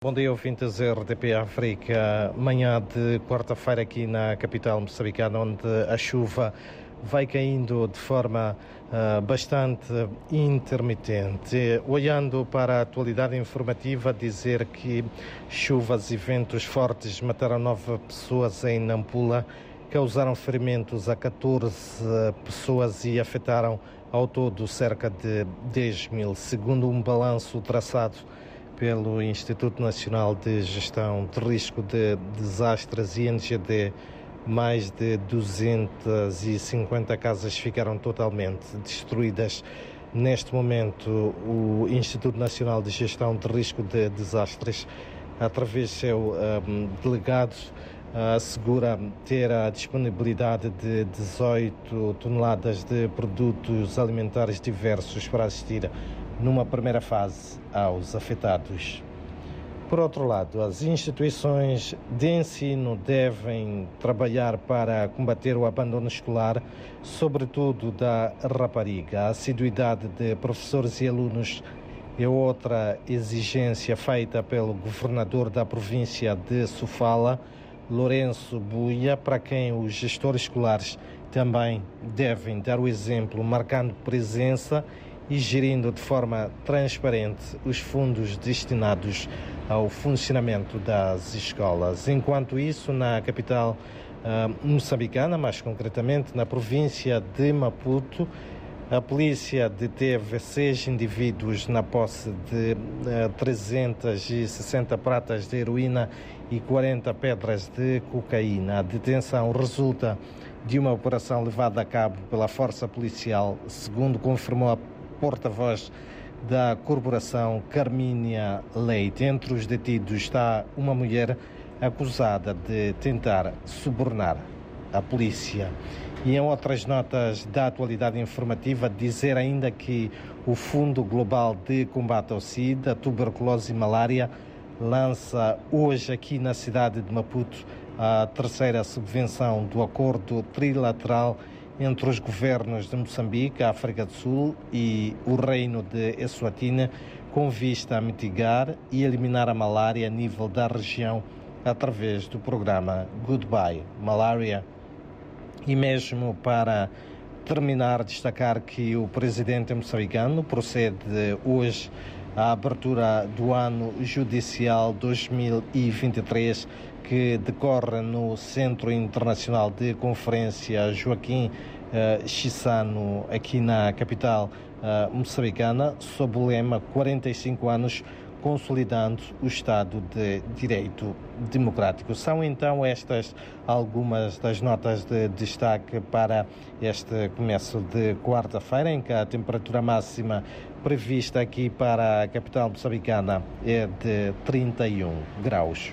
Bom dia, ouvintes RDP África. Manhã de quarta-feira aqui na capital moçambicana, onde a chuva vai caindo de forma uh, bastante intermitente. Olhando para a atualidade informativa, dizer que chuvas e ventos fortes mataram nove pessoas em Nampula, causaram ferimentos a 14 pessoas e afetaram ao todo cerca de 10 mil, segundo um balanço traçado pelo Instituto Nacional de Gestão de Risco de Desastres, INGD, mais de 250 casas ficaram totalmente destruídas. Neste momento, o Instituto Nacional de Gestão de Risco de Desastres, através de seu um, delegado, assegura ter a disponibilidade de 18 toneladas de produtos alimentares diversos para assistir numa primeira fase aos afetados. Por outro lado, as instituições de ensino devem trabalhar para combater o abandono escolar, sobretudo da rapariga. A assiduidade de professores e alunos é outra exigência feita pelo governador da província de Sofala, Lourenço Buia, para quem os gestores escolares também devem dar o exemplo, marcando presença gerindo de forma transparente os fundos destinados ao funcionamento das escolas. Enquanto isso, na capital uh, moçambicana, mais concretamente na província de Maputo, a polícia deteve seis indivíduos na posse de uh, 360 pratas de heroína e 40 pedras de cocaína. A detenção resulta de uma operação levada a cabo pela força policial, segundo confirmou a porta-voz da corporação Carmínia Leite. Entre os detidos está uma mulher acusada de tentar subornar a polícia. E em outras notas da atualidade informativa, dizer ainda que o Fundo Global de Combate ao SIDA, Tuberculose e Malária lança hoje aqui na cidade de Maputo a terceira subvenção do acordo trilateral entre os governos de Moçambique, África do Sul e o Reino de Eswatini, com vista a mitigar e eliminar a malária a nível da região através do programa Goodbye Malaria. E mesmo para terminar, destacar que o presidente moçambicano procede hoje à abertura do ano judicial 2023 que decorre no Centro Internacional de Conferência Joaquim uh, Chissano, aqui na capital uh, moçambicana, sob o lema 45 anos consolidando o Estado de Direito Democrático. São então estas algumas das notas de destaque para este começo de quarta-feira, em que a temperatura máxima prevista aqui para a capital moçambicana é de 31 graus.